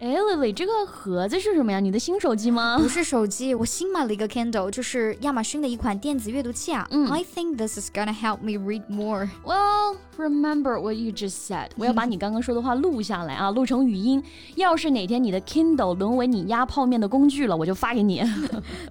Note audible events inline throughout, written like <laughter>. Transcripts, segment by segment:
哎，Lily，这个盒子是什么呀？你的新手机吗？不是手机，我新买了一个 Kindle，就是亚马逊的一款电子阅读器啊。嗯，I think this is gonna help me read more. Well, remember what you just said. 我要把你刚刚说的话录下来啊，录成语音。要是哪天你的 Kindle 沦为你压泡面的工具了，我就发给你。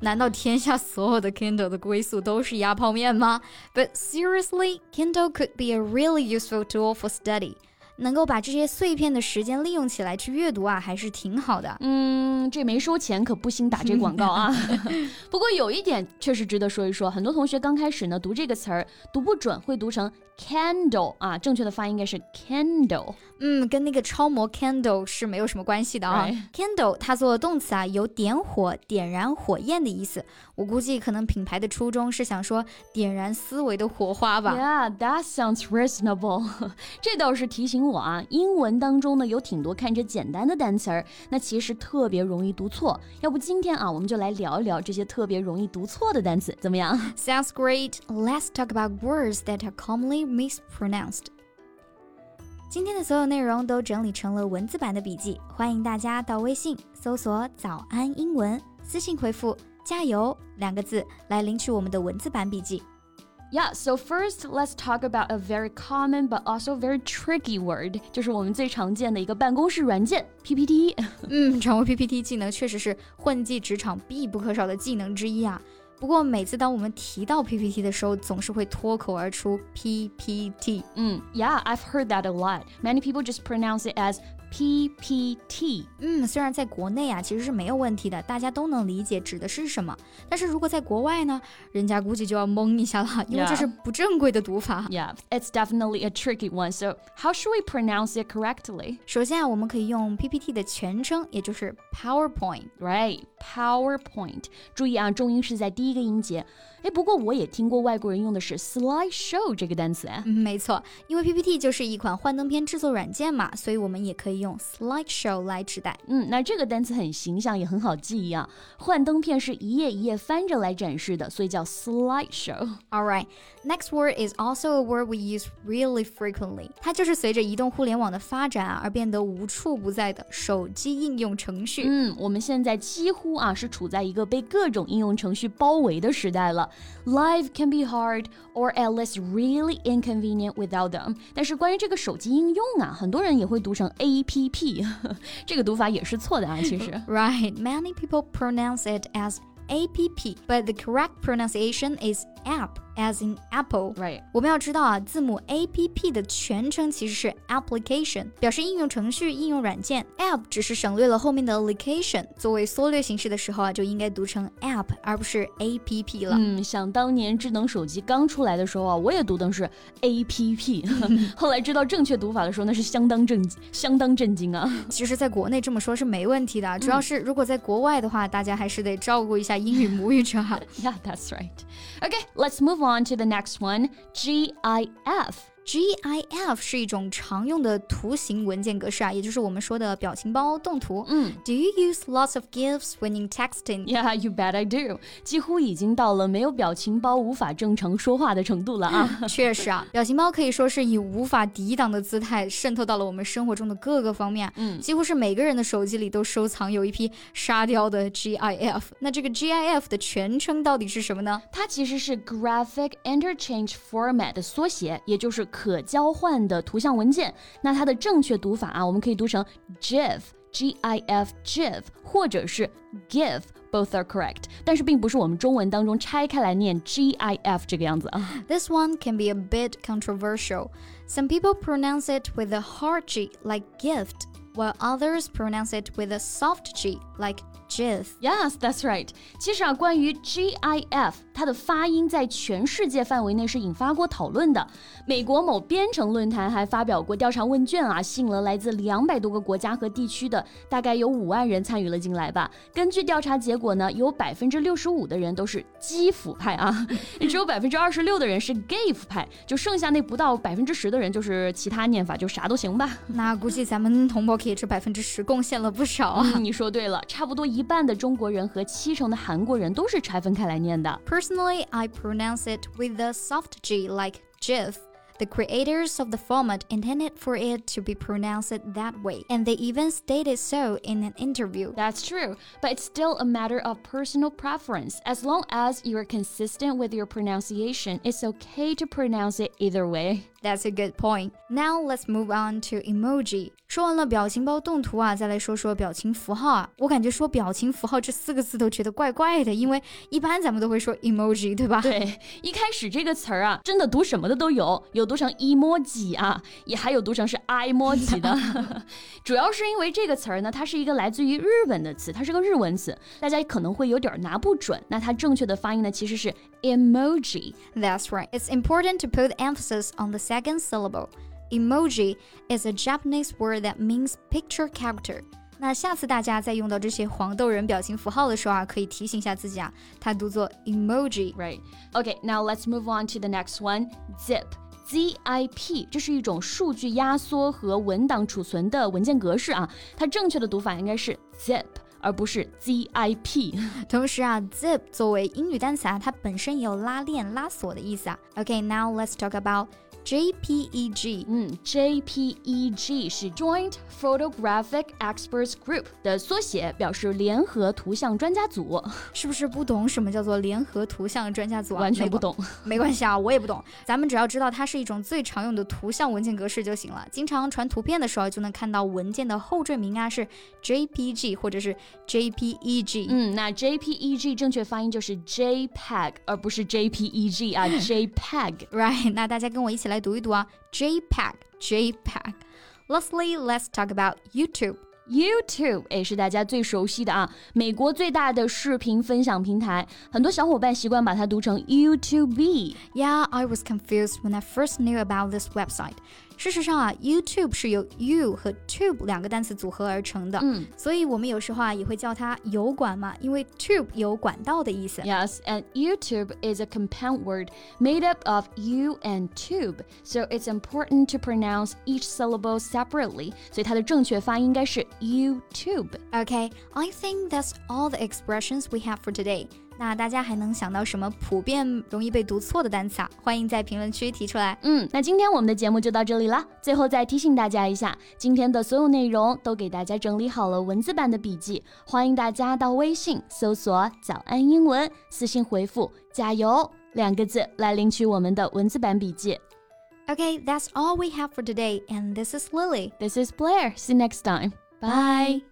难道天下所有的 Kindle 的归宿都是压泡面吗？But seriously, Kindle could be a really useful tool for study. 能够把这些碎片的时间利用起来去阅读啊，还是挺好的。嗯，这没收钱，可不兴打这广告啊。<laughs> <laughs> 不过有一点确实值得说一说，很多同学刚开始呢读这个词儿读不准，会读成。Candle 啊，正确的发音应该是 candle。嗯，跟那个超模 candle 是没有什么关系的啊。Candle 它做动词啊，有点火、点燃火焰的意思。我估计可能品牌的初衷是想说点燃思维的火花吧。Yeah, that sounds reasonable。<laughs> 这倒是提醒我啊，英文当中呢有挺多看着简单的单词儿，那其实特别容易读错。要不今天啊，我们就来聊一聊这些特别容易读错的单词，怎么样？Sounds great. Let's talk about words that are commonly mispronounced。今天的所有内容都整理成了文字版的笔记，欢迎大家到微信搜索“早安英文”，私信回复“加油”两个字来领取我们的文字版笔记。Yeah, so first let's talk about a very common but also very tricky word，就是我们最常见的一个办公室软件 PPT。嗯，掌握 <laughs> PPT 技能确实是混迹职场必不可少的技能之一啊。不过每次当我们提到 PPT 的时候，总是会脱口而出 PPT。嗯，Yeah，I've heard that a lot. Many people just pronounce it as PPT，嗯，虽然在国内啊其实是没有问题的，大家都能理解指的是什么。但是如果在国外呢，人家估计就要懵一下了，因为这是不正规的读法。Yeah, it's definitely a tricky one. So how should we pronounce it correctly? 首先啊，我们可以用 PPT 的全称，也就是 PowerPoint。Right, PowerPoint。注意啊，重音是在第一个音节。哎，不过我也听过外国人用的是 slideshow 这个单词。嗯，没错，因为 PPT 就是一款幻灯片制作软件嘛，所以我们也可以用 slideshow 来指代。嗯，那这个单词很形象，也很好记忆啊。幻灯片是一页一页翻着来展示的，所以叫 slideshow。All right, next word is also a word we use really frequently。它就是随着移动互联网的发展啊，而变得无处不在的手机应用程序。嗯，我们现在几乎啊是处在一个被各种应用程序包围的时代了。Life can be hard or at least really inconvenient without them。但是关于这个手机应用啊，很多人也会读成 A P P，这个读法也是错的啊，其实。Right, <laughs> many people pronounce it as app, but the correct pronunciation is app as in apple. Right. 我们要知道啊，字母 A P P 的全称其实是 application，表示应用程序、应用软件。app 只是省略了后面的 application，作为缩略形式的时候啊，就应该读成 app 而不是 A P P 了。嗯，想当年智能手机刚出来的时候啊，我也读的是 A P P，<laughs> 后来知道正确读法的时候，那是相当震相当震惊啊。其实，在国内这么说是没问题的，主要是如果在国外的话，大家还是得照顾一下 英语母语者哈。<laughs> Yeah, that's right. Okay, let's move on to the next one GIF. GIF 是一种常用的图形文件格式啊，也就是我们说的表情包动图。嗯，Do you use lots of GIFs when you texting? Yeah, you bet I do. 几乎已经到了没有表情包无法正常说话的程度了啊！<laughs> 确实啊，表情包可以说是以无法抵挡的姿态渗透到了我们生活中的各个方面。嗯，几乎是每个人的手机里都收藏有一批沙雕的 GIF。那这个 GIF 的全称到底是什么呢？它其实是 Graphic Interchange Format 的缩写，也就是可交换的图像文件，那它的正确读法啊，我们可以读成 GIF，G I F GIF，或者是 GIF，both are correct。但是并不是我们中文当中拆开来念 G I F 这个样子啊。This one can be a bit controversial. Some people pronounce it with a hard G, like gift. while others pronounce it with a soft G, like GIF. Yes, that's right. 其实啊，关于 GIF， 它的发音在全世界范围内是引发过讨论的。美国某编程论坛还发表过调查问卷啊，吸引了来自两百多个国家和地区的大概有五万人参与了进来吧。根据调查结果呢，有百分之六十五的人都是基辅派啊，<laughs> 只有百分之二十六的人是 GIF 派，就剩下那不到百分之十的人就是其他念法，就啥都行吧。那估计咱们同胞可以这百分之十贡献了不少啊。你说对了，差不多一半的中国人和七成的韩国人都是拆分开来念的。Personally, I pronounce it with a soft G like GIF. The creators of the format intended for it to be pronounced that way, and they even stated so in an interview. That's true, but it's still a matter of personal preference. As long as you're consistent with your pronunciation, it's okay to pronounce it either way. That's a good point. Now let's move on to emoji. 说完了表情包动图啊，再来说说表情符号啊。我感觉说表情符号这四个字都觉得怪怪的，因为一般咱们都会说 emoji，对吧？对，一开始这个词儿啊，真的读什么的都有，有读成 emoji 啊，也还有读成是 emoji 的。<laughs> 主要是因为这个词儿呢，它是一个来自于日本的词，它是个日文词，大家可能会有点拿不准。那它正确的发音呢，其实是 emoji。That's right. It's important to put emphasis on the second syllable. Emoji is a Japanese word that means picture character. 那下次大家在用到这些黄豆人表情符号的时候啊，可以提醒一下自己啊，它读作 emoji。 Right. Okay, now let's move on to the next one. Zip. ZIP，这是一种数据压缩和文档储存的文件格式啊。它正确的读法应该是 zip，而不是 ZIP。同时啊，zip <laughs> 作为英语单词啊，它本身也有拉链、拉锁的意思啊。Okay, now let's talk about JPEG. 嗯，JPEG 是 Joint Photographic Experts Group 的缩写，表示联合图像专家组。<laughs> 是不是不懂什么叫做联合图像专家组啊？完全不懂。<laughs> 没关系啊，我也不懂。咱们只要知道它是一种最常用的图像文件格式就行了。经常传图片的时候，就能看到文件的后缀名啊是 JPG 或者是 JPEG。嗯，那 JPEG 正确发音就是 JPEG，而不是 JPEG 啊，<laughs> JPEG。Right，那大家跟我一起来读一读啊，JPEG，JPEG。Lastly, let's talk about YouTube. YouTube 也是大家最熟悉的啊，美国最大的视频分享平台，很多小伙伴习惯把它读成 YouTube。 Yeah, I was confused when I first knew about this website. 事实上啊，YouTube 是由 you 和 tube 两个单词组合而成的，嗯所以我们有时候啊也会叫它油管嘛，因为 tube 有管道的意思。 Yes, and YouTube is a compound word made up of U and tube, so it's important to pronounce each syllable separately. 所以它的正确发音应该是 YouTube。 Okay, I think that's all the expressions we have for today. 那大家还能想到什么普遍容易被读错的单词啊？欢迎在评论区提出来。嗯，那今天我们的节目就到这里啦。最后再提醒大家一下，今天的所有内容都给大家整理好了文字版的笔记，欢迎大家到微信搜索“早安英文”，私信回复“加油”两个字来领取我们的文字版笔记。Okay, that's all we have for today, and this is Lily. This is Blair. See you next time. Bye.